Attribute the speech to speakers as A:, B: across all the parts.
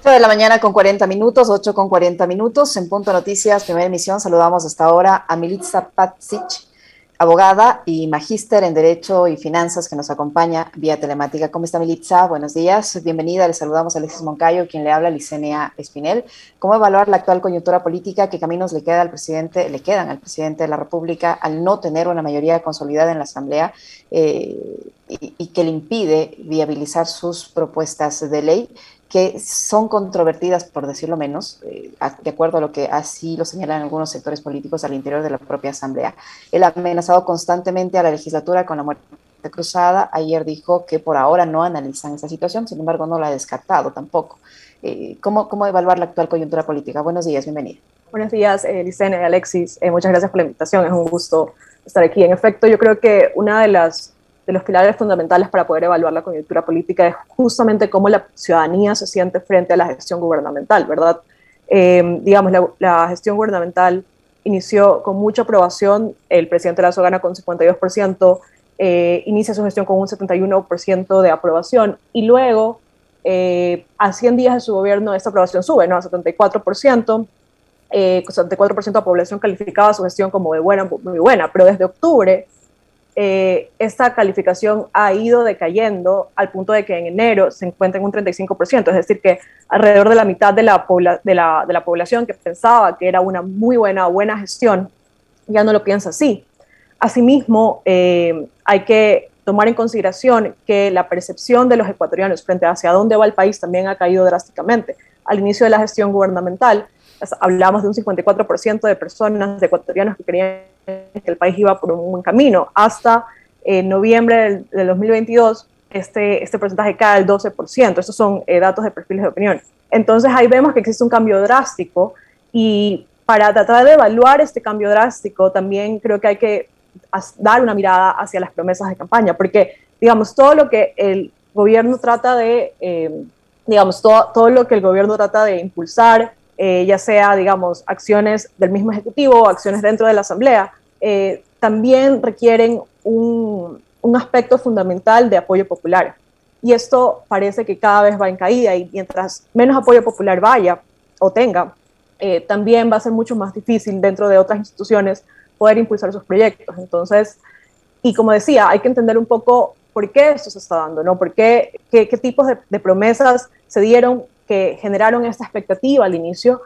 A: 8 de la mañana con 40 minutos, 8 con 40 minutos. En Punto Noticias, primera emisión, saludamos hasta ahora a Militza Patsic, abogada y magíster en Derecho y Finanzas que nos acompaña vía telemática. ¿Cómo está Militza? Buenos días, bienvenida. Le saludamos a Alexis Moncayo, quien le habla, Licenia Espinel. ¿Cómo evaluar la actual coyuntura política? ¿Qué caminos le, queda al presidente, le quedan al presidente de la República al no tener una mayoría consolidada en la Asamblea eh, y que le impide viabilizar sus propuestas de ley? Que son controvertidas, por decirlo menos, eh, de acuerdo a lo que así lo señalan algunos sectores políticos al interior de la propia Asamblea. Él ha amenazado constantemente a la legislatura con la muerte cruzada. Ayer dijo que por ahora no analizan esa situación, sin embargo no la ha descartado tampoco. Eh, ¿cómo, ¿Cómo evaluar la actual coyuntura política? Buenos días, bienvenido.
B: Buenos días, eh, Licene, Alexis. Eh, muchas gracias por la invitación, es un gusto estar aquí. En efecto, yo creo que una de las de los pilares fundamentales para poder evaluar la coyuntura política es justamente cómo la ciudadanía se siente frente a la gestión gubernamental, ¿verdad? Eh, digamos, la, gestión gubernamental inició con mucha aprobación, el presidente Lazo gana con 52%, eh, inicia su gestión con un 71% de aprobación y luego, eh, a 100 días de su gobierno, esta aprobación sube, ¿no? A 74%. 74% de la población calificaba su gestión como de buena, muy buena, pero desde octubre eh, esta calificación ha ido decayendo al punto de que en enero se encuentra en un 35%, es decir, que alrededor de la mitad de la, población que pensaba que era una muy buena, buena gestión, ya no lo piensa así. Asimismo, eh, hay que tomar en consideración que la percepción de los ecuatorianos frente hacia dónde va el país también ha caído drásticamente. Al inicio de la gestión gubernamental, hablamos de un 54% de personas, de ecuatorianos que creían que el país iba por un buen camino. Hasta eh, noviembre del, 2022, este, este porcentaje cae al 12%. Estos son eh, datos de perfiles de opinión. Entonces ahí vemos que existe un cambio drástico y para tratar de evaluar este cambio drástico también creo que hay que dar una mirada hacia las promesas de campaña, porque digamos, todo lo que el gobierno trata de, eh, digamos, todo, todo lo que el gobierno trata de impulsar, eh, ya sea, digamos, acciones del mismo Ejecutivo o acciones dentro de la Asamblea, eh, también requieren un, un, aspecto fundamental de apoyo popular. Y esto parece que cada vez va en caída y mientras menos apoyo popular vaya o tenga, eh, también va a ser mucho más difícil dentro de otras instituciones poder impulsar sus proyectos. Entonces, y como decía, hay que entender un poco por qué esto se está dando, ¿no? ¿Por qué, qué, qué tipos de, de promesas se dieron que generaron esta expectativa al inicio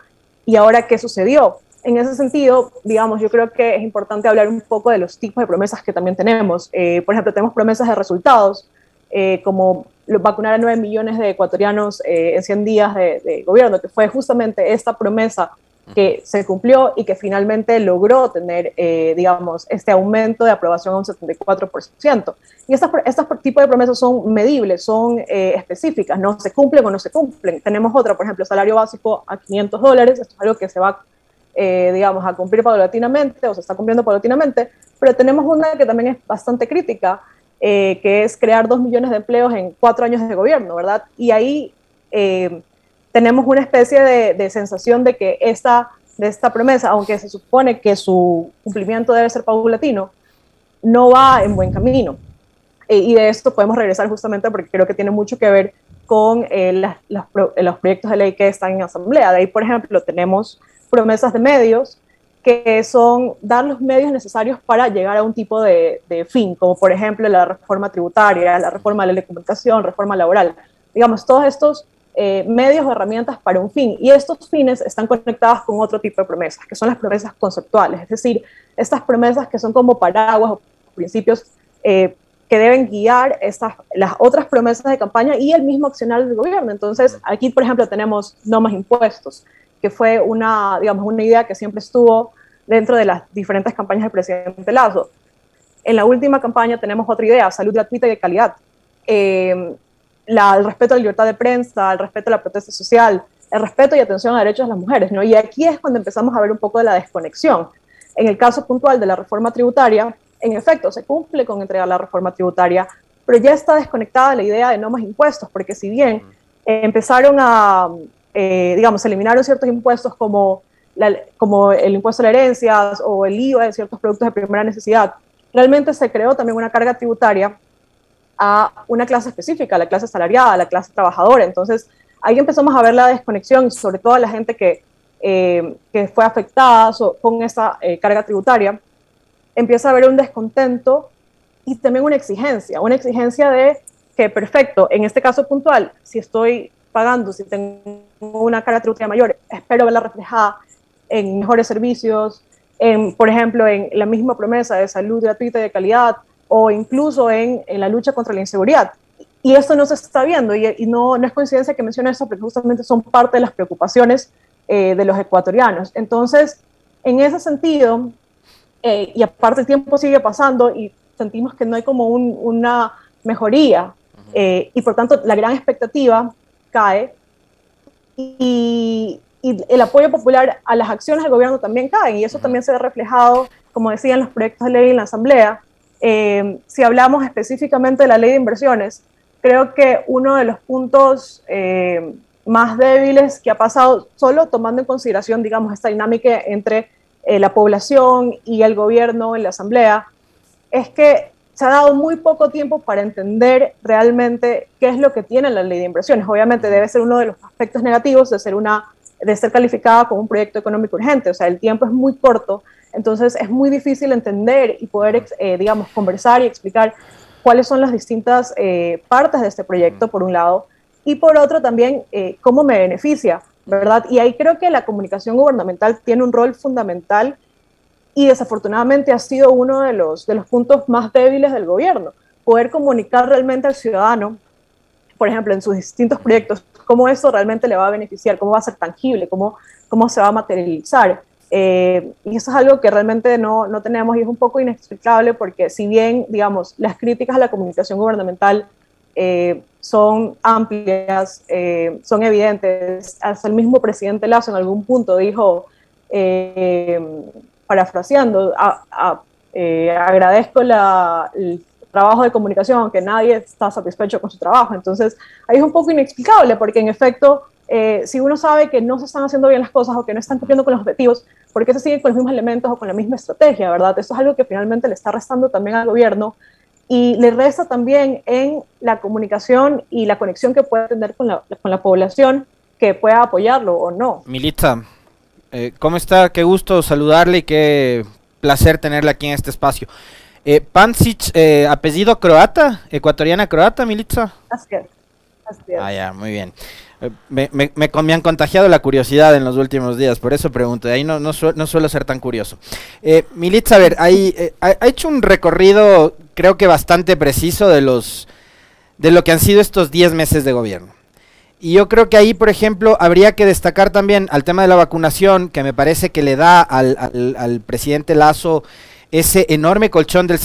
B: y ahora qué sucedió. En ese sentido, digamos, yo creo que es importante hablar un poco de los tipos de promesas que también tenemos. Eh, por ejemplo, tenemos promesas de resultados, eh, como vacunar a 9 millones de ecuatorianos eh, en 100 días de, de, gobierno, que fue justamente esta promesa que se cumplió y que finalmente logró tener, eh, digamos, este aumento de aprobación a un 74%. Y estos tipos de promesas son medibles, son eh, específicas, no se cumplen o no se cumplen. Tenemos otra, por ejemplo, salario básico a 500 dólares, esto es algo que se va, eh, digamos, a cumplir paulatinamente o se está cumpliendo paulatinamente, pero tenemos una que también es bastante crítica, que es crear 2 millones de empleos en cuatro años de gobierno, ¿verdad? Y ahí tenemos una especie de, sensación de que esta, de esta promesa, aunque se supone que su cumplimiento debe ser paulatino, no va en buen camino. E, y de esto podemos regresar justamente porque creo que tiene mucho que ver con eh, los proyectos de ley que están en asamblea. De ahí, por ejemplo, tenemos promesas de medios que son dar los medios necesarios para llegar a un tipo de, de fin, como por ejemplo la reforma tributaria, la reforma de la comunicación, reforma laboral. Digamos, todos estos eh, medios o herramientas para un fin. Y estos fines están conectados con otro tipo de promesas, que son las promesas conceptuales, es decir, estas promesas que son como paraguas o principios eh, que deben guiar estas, las otras promesas de campaña y el mismo accionar del gobierno. Entonces, aquí, por ejemplo, tenemos no más impuestos, que fue una, digamos, una idea que siempre estuvo dentro de las diferentes campañas del presidente Lazo. En la última campaña tenemos otra idea, salud gratuita y de calidad. Eh, la, el respeto a la libertad de prensa, el respeto a la protesta social, el respeto y atención a derechos de las mujeres, ¿no? Y aquí es cuando empezamos a ver un poco de la desconexión. En el caso puntual de la reforma tributaria, en efecto, se cumple con entregar la reforma tributaria, pero ya está desconectada la idea de no más impuestos, porque si bien empezaron a, eh, digamos, eliminaron ciertos impuestos como, como el impuesto a la herencia o el IVA de ciertos productos de primera necesidad, realmente se creó también una carga tributaria a una clase específica, la clase salariada, la clase trabajadora. Entonces, ahí empezamos a ver la desconexión, sobre todo a la gente que, eh, que fue afectada con esa eh, carga tributaria, empieza a haber un descontento y también una exigencia, una exigencia de que, perfecto, en este caso puntual, si estoy pagando, si tengo una carga tributaria mayor, espero verla reflejada en mejores servicios, en, por ejemplo, en la misma promesa de salud gratuita y de calidad, o incluso en, en la lucha contra la inseguridad. Y esto no se está viendo, y, y no, no, es coincidencia que mencione eso, porque justamente son parte de las preocupaciones eh, de los ecuatorianos. Entonces, en ese sentido, eh, y aparte el tiempo sigue pasando y sentimos que no hay como un, una mejoría, eh, y por tanto la gran expectativa cae, y, y, el apoyo popular a las acciones del gobierno también cae, y eso también se ve reflejado, como decía, en los proyectos de ley en la Asamblea. Si hablamos específicamente de la ley de inversiones, creo que uno de los puntos eh, más débiles que ha pasado, solo tomando en consideración, digamos, esta dinámica entre eh, la población y el gobierno en la asamblea, es que se ha dado muy poco tiempo para entender realmente qué es lo que tiene la ley de inversiones. Obviamente debe ser uno de los aspectos negativos de ser, una, de ser calificada como un proyecto económico urgente, o sea, el tiempo es muy corto, entonces es muy difícil entender y poder, eh, digamos, conversar y explicar cuáles son las distintas eh, partes de este proyecto, por un lado, y por otro también eh, cómo me beneficia, ¿verdad? Y ahí creo que la comunicación gubernamental tiene un rol fundamental y desafortunadamente ha sido uno de los, de los puntos más débiles del gobierno, poder comunicar realmente al ciudadano, por ejemplo, en sus distintos proyectos, cómo eso realmente le va a beneficiar, cómo va a ser tangible, cómo, cómo se va a materializar. Eh, y eso es algo que realmente no, no, tenemos y es un poco inexplicable porque si bien, digamos, las críticas a la comunicación gubernamental eh, son amplias, eh, son evidentes, hasta el mismo presidente Lazo en algún punto dijo, parafraseando, agradezco la, el trabajo de comunicación, aunque nadie está satisfecho con su trabajo. Entonces, ahí es un poco inexplicable porque en efecto eh, si uno sabe que no se están haciendo bien las cosas o que no están cumpliendo con los objetivos, ¿por qué se siguen con los mismos elementos o con la misma estrategia, verdad? Eso es algo que finalmente le está restando también al gobierno y le resta también en la comunicación y la conexión que puede tener con la, con la población que pueda apoyarlo o no.
C: Milita, eh, ¿cómo está? Qué gusto saludarle y qué placer tenerle aquí en este espacio. Eh, Pancic, eh, apellido croata, ecuatoriana croata, Militza.
B: Así es.
C: Ah, ya, muy bien. Eh, me, me, me, han contagiado la curiosidad en los últimos días, por eso pregunto. De ahí no, no, no suelo ser tan curioso. Eh, Militza, a ver, hay, eh, ha, hecho un recorrido, creo que bastante preciso, de, los, de lo que han sido estos 10 meses de gobierno. Y yo creo que ahí, por ejemplo, habría que destacar también al tema de la vacunación, que me parece que le da al, al, al presidente Lazo ese enorme colchón del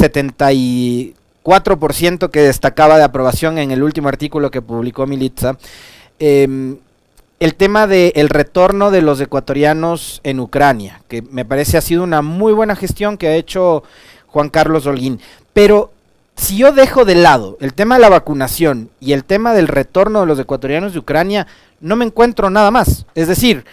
C: 74% que destacaba de aprobación en el último artículo que publicó Militza. Eh, el tema del el retorno de los ecuatorianos en Ucrania, que me parece ha sido una muy buena gestión que ha hecho Juan Carlos Holguín. Pero si yo dejo de lado el tema de la vacunación y el tema del retorno de los ecuatorianos de Ucrania, no me encuentro nada más. Es decir,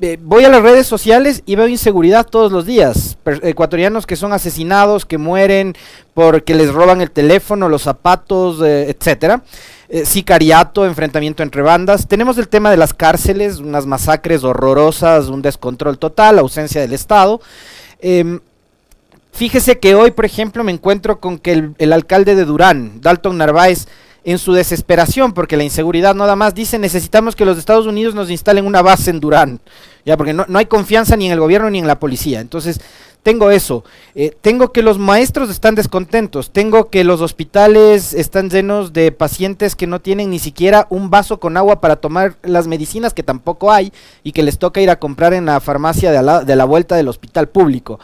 C: eh, voy a las redes sociales y veo inseguridad todos los días. Ecuatorianos que son asesinados, que mueren porque les roban el teléfono, los zapatos, eh, etcétera eh, sicariato, enfrentamiento entre bandas. Tenemos el tema de las cárceles, unas masacres horrorosas, un descontrol total, ausencia del Estado. Eh, fíjese que hoy, por ejemplo, me encuentro con que el alcalde de Durán, Dalton Narváez, en su desesperación, porque la inseguridad nada más dice necesitamos que los Estados Unidos nos instalen una base en Durán, ya porque no, hay confianza ni en el gobierno ni en la policía. Entonces, tengo eso, eh, tengo que los maestros están descontentos, tengo que los hospitales están llenos de pacientes que no tienen ni siquiera un vaso con agua para tomar las medicinas que tampoco hay y que les toca ir a comprar en la farmacia de de la vuelta del hospital público.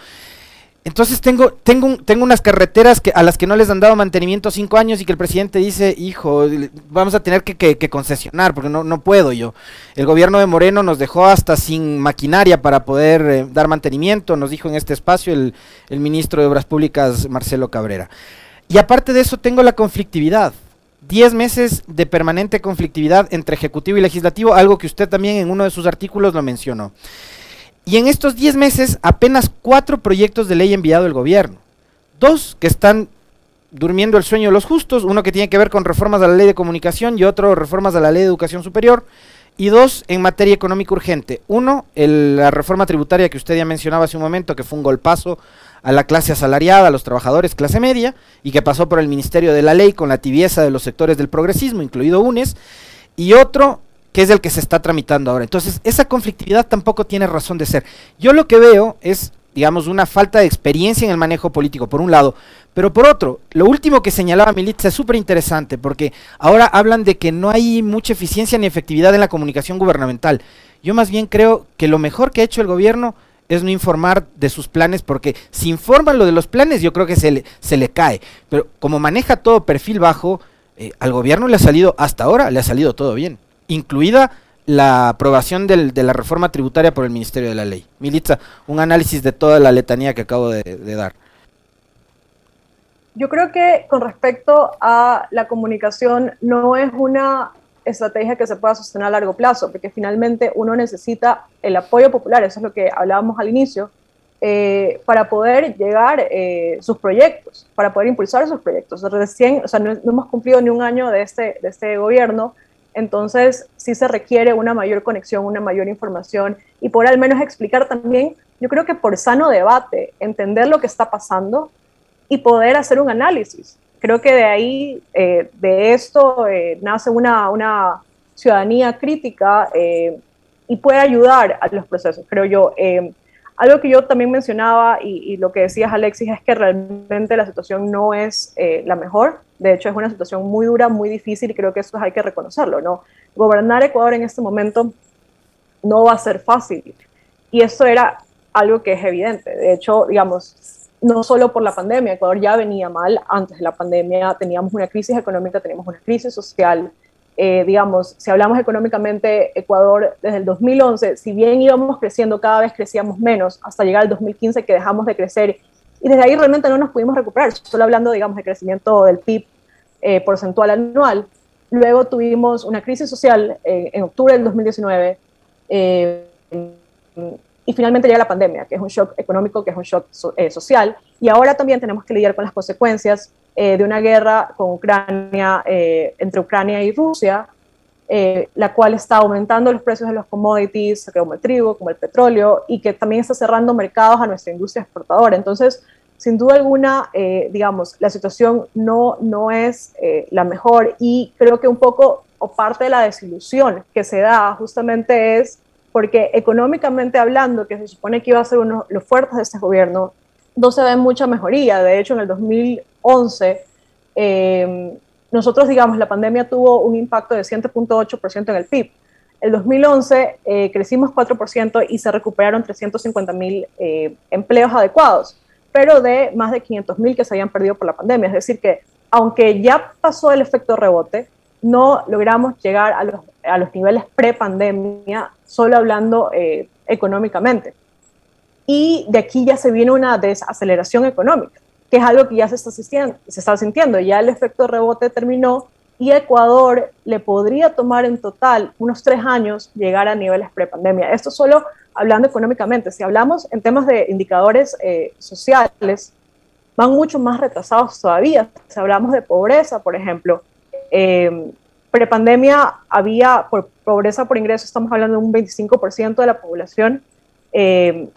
C: Entonces tengo, tengo, tengo unas carreteras que, a las que no les han dado mantenimiento cinco años y que el presidente dice, hijo, vamos a tener que, concesionar porque no, no puedo yo. El gobierno de Moreno nos dejó hasta sin maquinaria para poder eh, dar mantenimiento, nos dijo en este espacio el, el ministro de Obras Públicas, Marcelo Cabrera. Y aparte de eso tengo la conflictividad. Diez meses de permanente conflictividad entre Ejecutivo y Legislativo, algo que usted también en uno de sus artículos lo mencionó. Y en estos 10 meses, apenas cuatro proyectos de ley enviado el gobierno. Dos que están durmiendo el sueño de los justos, uno que tiene que ver con reformas de la ley de comunicación y otro reformas de la ley de educación superior, y dos en materia económica urgente. Uno, la reforma tributaria que usted ya mencionaba hace un momento, que fue un golpazo a la clase asalariada, a los trabajadores clase media, y que pasó por el Ministerio de la Ley con la tibieza de los sectores del progresismo, incluido UNES, y otro que es el que se está tramitando ahora. Entonces, esa conflictividad tampoco tiene razón de ser. Yo lo que veo es, digamos, una falta de experiencia en el manejo político, por un lado, pero por otro, lo último que señalaba Militza es súper interesante, porque ahora hablan de que no hay mucha eficiencia ni efectividad en la comunicación gubernamental. Yo más bien creo que lo mejor que ha hecho el gobierno es no informar de sus planes, porque si informan lo de los planes, yo creo que se le, se le cae. Pero como maneja todo perfil bajo, eh, al gobierno le ha salido, hasta ahora, le ha salido todo bien incluida la aprobación del, de la reforma tributaria por el Ministerio de la Ley. Militza, un análisis de toda la letanía que acabo de, dar.
B: Yo creo que con respecto a la comunicación no es una estrategia que se pueda sostener a largo plazo, porque finalmente uno necesita el apoyo popular, eso es lo que hablábamos al inicio, eh, para poder llegar eh, sus proyectos, para poder impulsar sus proyectos. O sea, no, hemos cumplido ni un año de este, de este gobierno entonces, sí se requiere una mayor conexión, una mayor información y por al menos explicar también, yo creo que por sano debate, entender lo que está pasando y poder hacer un análisis. Creo que de ahí, eh, de esto, eh, nace una, una, ciudadanía crítica eh, y puede ayudar a los procesos, creo yo. Algo que yo también mencionaba y, lo que decías, Alexis, es que realmente la situación no es la mejor de hecho, es una situación muy dura, muy difícil y creo que eso hay que reconocerlo, ¿no? Gobernar Ecuador en este momento no va a ser fácil. Y eso era algo que es evidente. De hecho, digamos, no solo por la pandemia, Ecuador ya venía mal antes de la pandemia, teníamos una crisis económica, teníamos una crisis social. Eh, digamos, si hablamos económicamente, Ecuador desde el 2011, si bien íbamos creciendo, cada vez crecíamos menos, hasta llegar al 2015 que dejamos de crecer y desde ahí realmente no nos pudimos recuperar, solo hablando, digamos, de crecimiento del PIB eh, porcentual anual. Luego tuvimos una crisis social eh, en octubre del 2019 eh, y finalmente llega la pandemia, que es un shock económico, que es un shock social. Y ahora también tenemos que lidiar con las consecuencias de una guerra con Ucrania, entre Ucrania y Rusia, la cual está aumentando los precios de los commodities, como el trigo, como el petróleo, y que también está cerrando mercados a nuestra industria exportadora. Entonces, sin duda alguna, eh, digamos, la situación no, no es eh, la mejor y creo que un poco o parte de la desilusión que se da justamente es porque económicamente hablando, que se supone que iba a ser uno de los fuertes de este gobierno, no se ve mucha mejoría. De hecho, en el 2011, eh, nosotros, digamos, la pandemia tuvo un impacto de 7.8% en el PIB. El 2011 crecimos 4% y se recuperaron 350 mil empleos adecuados pero de más de 500 mil que se habían perdido por la pandemia. Es decir, que aunque ya pasó el efecto rebote, no logramos llegar a los, a los niveles pre-pandemia, solo hablando eh, económicamente. Y de aquí ya se viene una desaceleración económica, que es algo que ya se está, sintiendo, se está sintiendo. Ya el efecto rebote terminó y Ecuador le podría tomar en total unos tres años llegar a niveles pre-pandemia. Esto solo hablando económicamente. Si hablamos en temas de indicadores eh, sociales, van mucho más retrasados todavía. Si hablamos de pobreza, por ejemplo, eh, prepandemia había, por pobreza por ingreso, estamos hablando de un 25% de la población eh,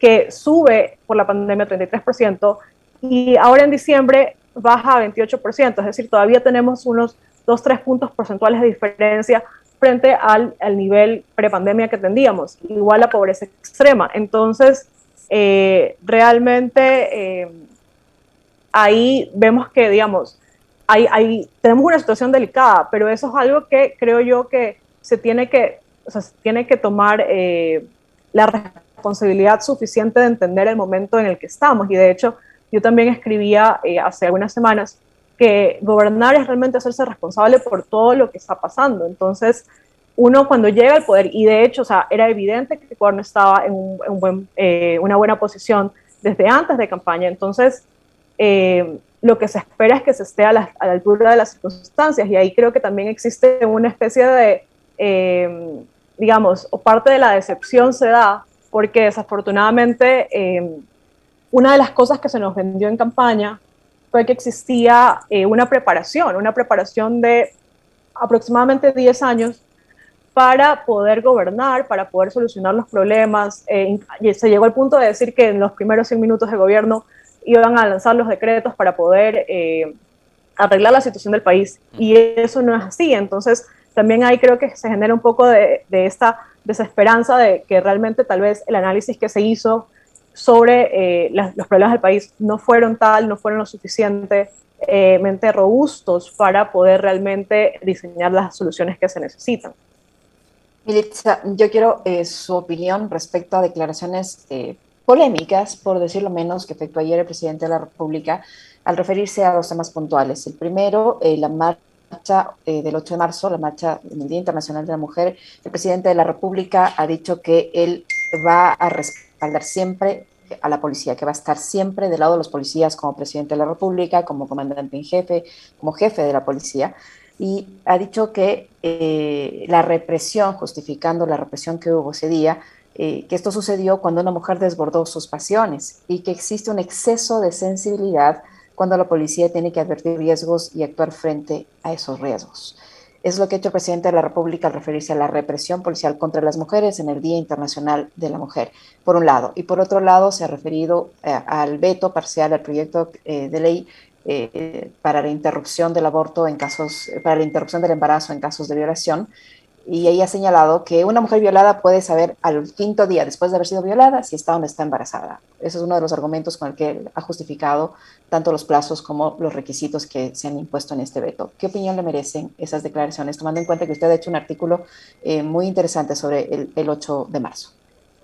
B: que sube por la pandemia 33%, y ahora en diciembre baja a 28%, es decir, todavía tenemos unos 2-3 puntos porcentuales de diferencia frente al, al nivel prepandemia que tendríamos, igual la pobreza extrema. Entonces, eh, realmente eh, ahí vemos que, digamos, hay, tenemos una situación delicada, pero eso es algo que creo yo que se tiene que, o sea, se tiene que tomar eh, la responsabilidad suficiente de entender el momento en el que estamos. Y de hecho, yo también escribía hace algunas semanas que gobernar es realmente hacerse responsable por todo lo que está pasando. Entonces, uno cuando llega al poder, y de hecho, o sea, era evidente que Ecuador no estaba en, un, buen, eh, una buena posición desde antes de campaña, entonces eh, lo que se espera es que se esté a la, altura de las circunstancias, y ahí creo que también existe una especie de, eh, digamos, o parte de la decepción se da, porque desafortunadamente una de las cosas que se nos vendió en campaña fue que existía eh, una preparación, una preparación de aproximadamente 10 años para poder gobernar, para poder solucionar los problemas. Eh, y se llegó al punto de decir que en los primeros 100 minutos de gobierno iban a lanzar los decretos para poder eh, arreglar la situación del país. Y eso no es así. Entonces, también ahí creo que se genera un poco de, esta desesperanza de que realmente tal vez el análisis que se hizo sobre eh, los problemas del país no fueron tal, no fueron lo suficientemente robustos para poder realmente diseñar las soluciones que se necesitan.
A: Militza, yo quiero eh, su opinión respecto a declaraciones eh, polémicas, por decirlo menos, que efectuó ayer el presidente de la República al referirse a dos temas puntuales. El primero, eh, la marcha del 8 de marzo, la marcha en el Día Internacional de la Mujer. El presidente de la República ha dicho que él va a respaldar siempre a la policía, que va a estar siempre del lado de los policías como presidente de la República, como comandante en jefe, como jefe de la policía y ha dicho que eh, la represión, justificando la represión que hubo ese día, eh, que esto sucedió cuando una mujer desbordó sus pasiones y que existe un exceso de sensibilidad cuando la policía tiene que advertir riesgos y actuar frente a esos riesgos. Es lo que ha hecho el presidente de la República al referirse a la represión policial contra las mujeres en el Día Internacional de la Mujer, por un lado. Y por otro lado, se ha referido eh, al veto parcial al proyecto de ley eh, para la interrupción del aborto en casos, para la interrupción del embarazo en casos de violación. Y ella ha señalado que una mujer violada puede saber al quinto día después de haber sido violada si está o no está embarazada. Ese es uno de los argumentos con el que ha justificado tanto los plazos como los requisitos que se han impuesto en este veto. ¿Qué opinión le merecen esas declaraciones, tomando en cuenta que usted ha hecho un artículo eh, muy interesante sobre el, el 8 de marzo?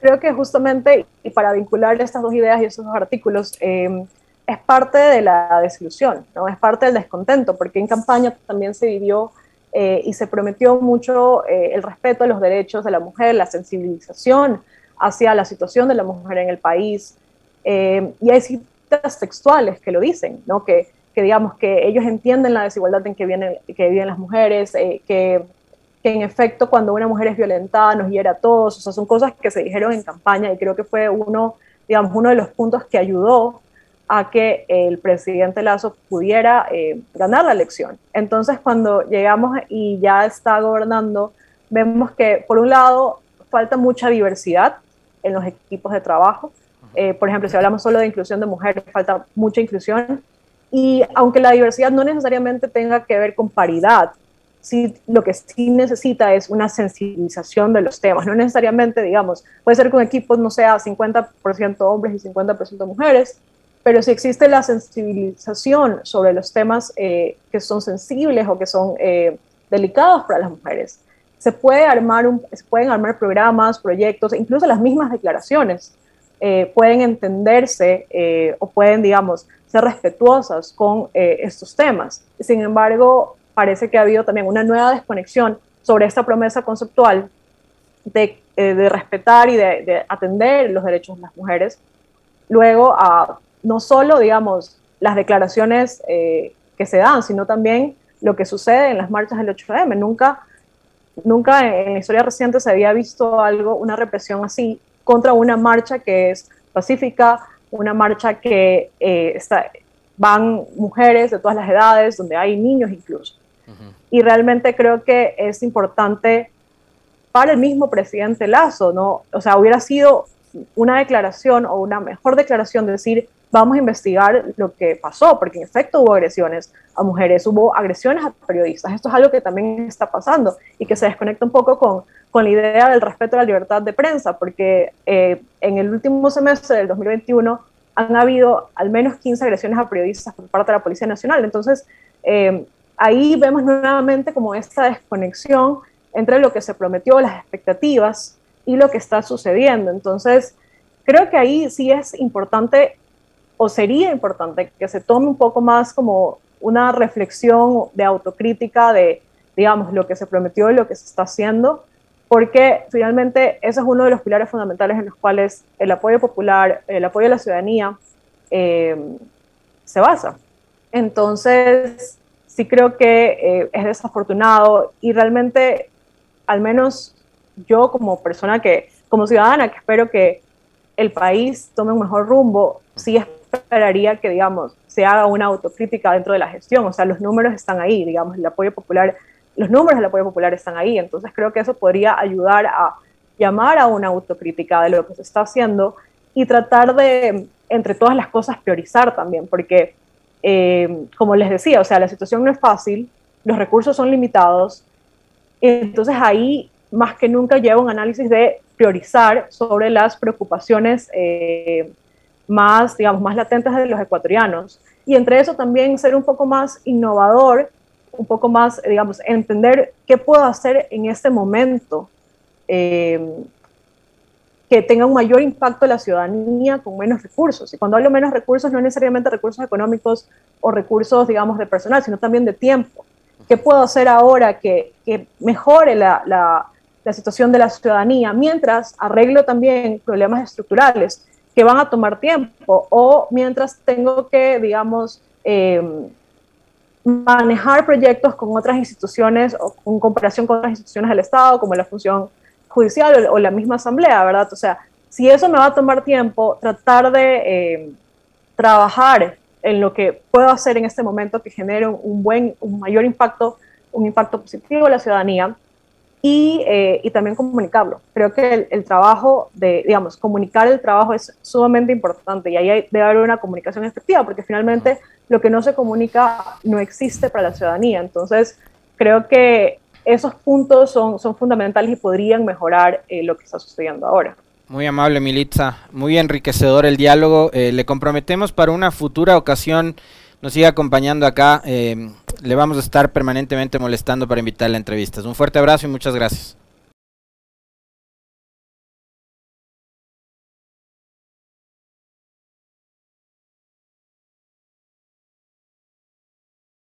B: Creo que justamente, y para vincular estas dos ideas y esos dos artículos, eh, es parte de la desilusión, ¿no? es parte del descontento, porque en campaña también se vivió eh, y se prometió mucho eh, el respeto a los derechos de la mujer, la sensibilización hacia la situación de la mujer en el país. Eh, y hay citas textuales que lo dicen, ¿no? que, que, digamos que ellos entienden la desigualdad en que, vienen, que viven las mujeres, que, que, en efecto cuando una mujer es violentada nos hiera a todos, o sea, son cosas que se dijeron en campaña y creo que fue uno, digamos, uno de los puntos que ayudó a que el presidente Lazo pudiera eh, ganar la elección. Entonces, cuando llegamos y ya está gobernando, vemos que, por un lado, falta mucha diversidad en los equipos de trabajo. Eh, por ejemplo, si hablamos solo de inclusión de mujeres, falta mucha inclusión. Y aunque la diversidad no necesariamente tenga que ver con paridad, sí, lo que sí necesita es una sensibilización de los temas. No necesariamente, digamos, puede ser que un equipo no sea 50% hombres y 50% mujeres, pero si existe la sensibilización sobre los temas eh, que son sensibles o que son eh, delicados para las mujeres, se, puede armar un, se pueden armar programas, proyectos, incluso las mismas declaraciones eh, pueden entenderse o pueden, digamos, ser respetuosas con estos temas. Sin embargo, parece que ha habido también una nueva desconexión sobre esta promesa conceptual de, de respetar y de, de atender los derechos de las mujeres, luego a no solo, digamos, las declaraciones eh, que se dan, sino también lo que sucede en las marchas del 8M. Nunca, nunca en la historia reciente se había visto algo, una represión así contra una marcha que es pacífica, una marcha que eh, está, van mujeres de todas las edades, donde hay niños incluso. Y realmente creo que es importante para el mismo presidente Lazo, ¿no? O sea, hubiera sido una declaración o una mejor declaración decir, vamos a investigar lo que pasó, porque en efecto hubo agresiones a mujeres, hubo agresiones a periodistas. Esto es algo que también está pasando y que se desconecta un poco con, con la idea del respeto a la libertad de prensa, porque eh, en el último semestre del 2021 han habido al menos 15 agresiones a periodistas por parte de la Policía Nacional. Entonces, eh, ahí vemos nuevamente como esta desconexión entre lo que se prometió, las expectativas y lo que está sucediendo. Entonces, creo que ahí sí es importante o sería importante que se tome un poco más como una reflexión de autocrítica de, digamos, lo que se prometió y lo que se está haciendo, porque finalmente ese es uno de los pilares fundamentales en los cuales el apoyo popular, el apoyo a la ciudadanía eh, se basa. Entonces, sí creo que eh, es desafortunado y realmente, al menos yo como persona que, como ciudadana, que espero que el país tome un mejor rumbo, sí esperaría que, digamos, se haga una autocrítica dentro de la gestión. O sea, los números están ahí, digamos, el apoyo popular, los números del apoyo popular están ahí. Entonces creo que eso podría ayudar a llamar a una autocrítica de lo que se está haciendo y tratar de, entre todas las cosas, priorizar también, porque, eh, como les decía, o sea, la situación no es fácil, los recursos son limitados, entonces ahí más que nunca lleva un análisis de priorizar sobre las preocupaciones eh, más, digamos, más latentes de los ecuatorianos. Y entre eso también ser un poco más innovador, un poco más, digamos, entender qué puedo hacer en este momento eh, que tenga un mayor impacto en la ciudadanía con menos recursos. Y cuando hablo menos recursos, no necesariamente recursos económicos o recursos, digamos, de personal, sino también de tiempo. ¿Qué puedo hacer ahora que, que mejore la, la, la situación de la ciudadanía mientras arreglo también problemas estructurales que van a tomar tiempo o mientras tengo que, digamos, eh, manejar proyectos con otras instituciones o en comparación con otras instituciones del Estado, como la función judicial o, la misma asamblea, ¿verdad? O sea, si eso me va a tomar tiempo, tratar de eh, trabajar en lo que puedo hacer en este momento que genere un, buen, un mayor impacto, un impacto positivo a la ciudadanía, eh, y, también comunicarlo. Creo que el, trabajo de, digamos, comunicar el trabajo es sumamente importante y ahí debe haber una comunicación efectiva, porque finalmente lo que no se comunica no existe para la ciudadanía. Entonces, creo que esos puntos son, son fundamentales y podrían mejorar eh, lo que está sucediendo ahora.
C: Muy amable, Militza. Muy enriquecedor el diálogo. Eh, le comprometemos para una futura ocasión nos siga acompañando acá. Eh, le vamos a estar permanentemente molestando para invitarle a entrevistas. Un fuerte abrazo y muchas gracias.